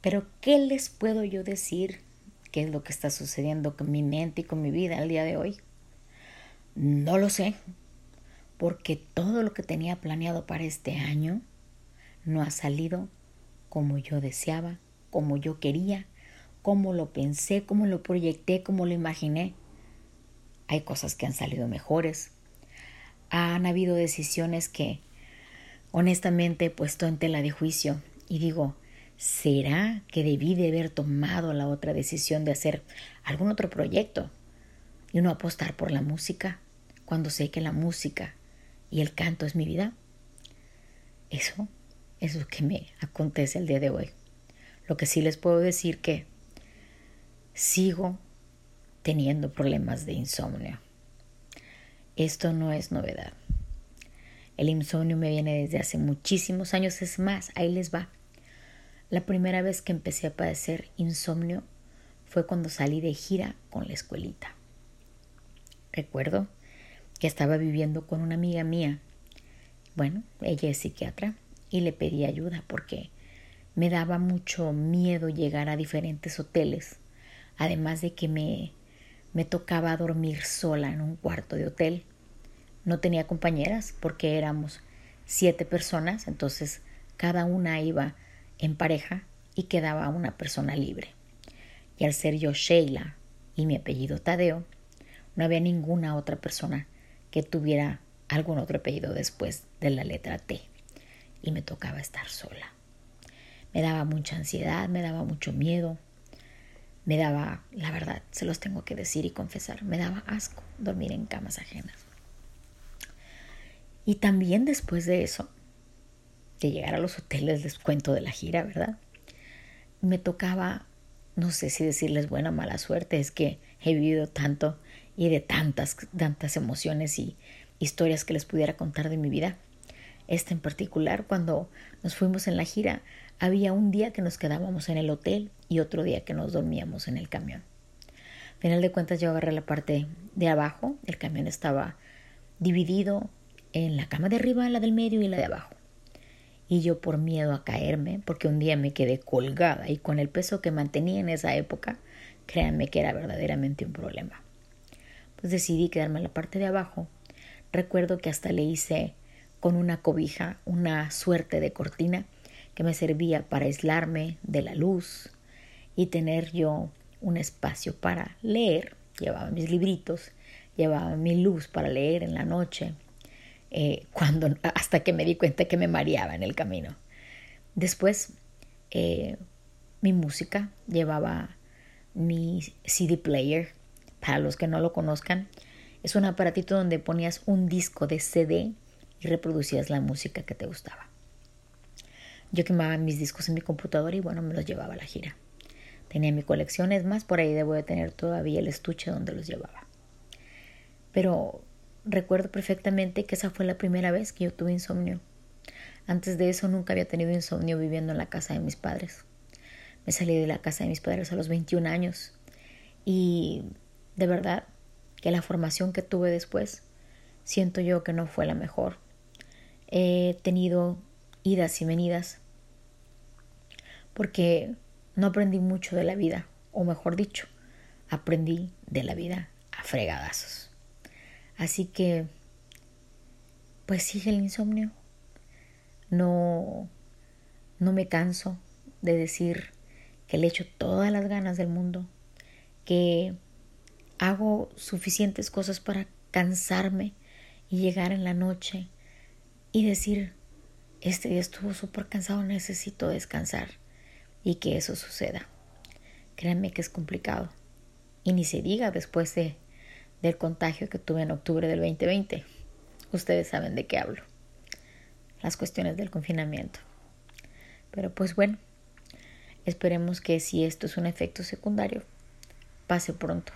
Pero ¿qué les puedo yo decir? ¿Qué es lo que está sucediendo con mi mente y con mi vida al día de hoy? No lo sé, porque todo lo que tenía planeado para este año no ha salido como yo deseaba, como yo quería, como lo pensé, como lo proyecté, como lo imaginé. Hay cosas que han salido mejores. Han habido decisiones que honestamente he puesto en tela de juicio y digo, ¿será que debí de haber tomado la otra decisión de hacer algún otro proyecto y no apostar por la música cuando sé que la música y el canto es mi vida? Eso es lo que me acontece el día de hoy. Lo que sí les puedo decir que sigo teniendo problemas de insomnio. Esto no es novedad. El insomnio me viene desde hace muchísimos años. Es más, ahí les va. La primera vez que empecé a padecer insomnio fue cuando salí de gira con la escuelita. Recuerdo que estaba viviendo con una amiga mía. Bueno, ella es psiquiatra y le pedí ayuda porque me daba mucho miedo llegar a diferentes hoteles, además de que me, me tocaba dormir sola en un cuarto de hotel. No tenía compañeras porque éramos siete personas, entonces cada una iba en pareja y quedaba una persona libre. Y al ser yo Sheila y mi apellido Tadeo, no había ninguna otra persona que tuviera algún otro apellido después de la letra T y me tocaba estar sola. Me daba mucha ansiedad, me daba mucho miedo, me daba, la verdad, se los tengo que decir y confesar, me daba asco dormir en camas ajenas. Y también después de eso, de llegar a los hoteles, les cuento de la gira, ¿verdad? Me tocaba, no sé si decirles buena o mala suerte, es que he vivido tanto y de tantas, tantas emociones y historias que les pudiera contar de mi vida este en particular, cuando nos fuimos en la gira, había un día que nos quedábamos en el hotel y otro día que nos dormíamos en el camión. Al final de cuentas yo agarré la parte de abajo, el camión estaba dividido en la cama de arriba, la del medio y la de abajo. Y yo por miedo a caerme, porque un día me quedé colgada y con el peso que mantenía en esa época, créanme que era verdaderamente un problema. Pues decidí quedarme en la parte de abajo. Recuerdo que hasta le hice con una cobija, una suerte de cortina que me servía para aislarme de la luz y tener yo un espacio para leer. Llevaba mis libritos, llevaba mi luz para leer en la noche, eh, cuando, hasta que me di cuenta que me mareaba en el camino. Después, eh, mi música, llevaba mi CD player. Para los que no lo conozcan, es un aparatito donde ponías un disco de CD y reproducías la música que te gustaba. Yo quemaba mis discos en mi computadora y bueno, me los llevaba a la gira. Tenía mi colección, es más, por ahí debo de tener todavía el estuche donde los llevaba. Pero recuerdo perfectamente que esa fue la primera vez que yo tuve insomnio. Antes de eso nunca había tenido insomnio viviendo en la casa de mis padres. Me salí de la casa de mis padres a los 21 años y de verdad que la formación que tuve después siento yo que no fue la mejor he tenido idas y venidas porque no aprendí mucho de la vida, o mejor dicho, aprendí de la vida a fregadazos. Así que, pues sigue el insomnio. No, no me canso de decir que le echo todas las ganas del mundo, que hago suficientes cosas para cansarme y llegar en la noche y decir, este día estuvo súper cansado, necesito descansar y que eso suceda. Créanme que es complicado. Y ni se diga después de, del contagio que tuve en octubre del 2020. Ustedes saben de qué hablo. Las cuestiones del confinamiento. Pero pues bueno, esperemos que si esto es un efecto secundario, pase pronto.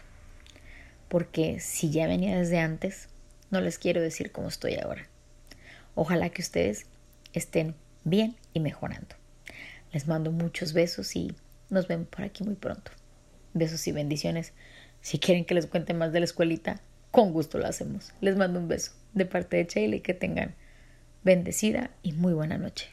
Porque si ya venía desde antes, no les quiero decir cómo estoy ahora. Ojalá que ustedes estén bien y mejorando. Les mando muchos besos y nos vemos por aquí muy pronto. Besos y bendiciones. Si quieren que les cuente más de la escuelita, con gusto lo hacemos. Les mando un beso de parte de Sheila y que tengan bendecida y muy buena noche.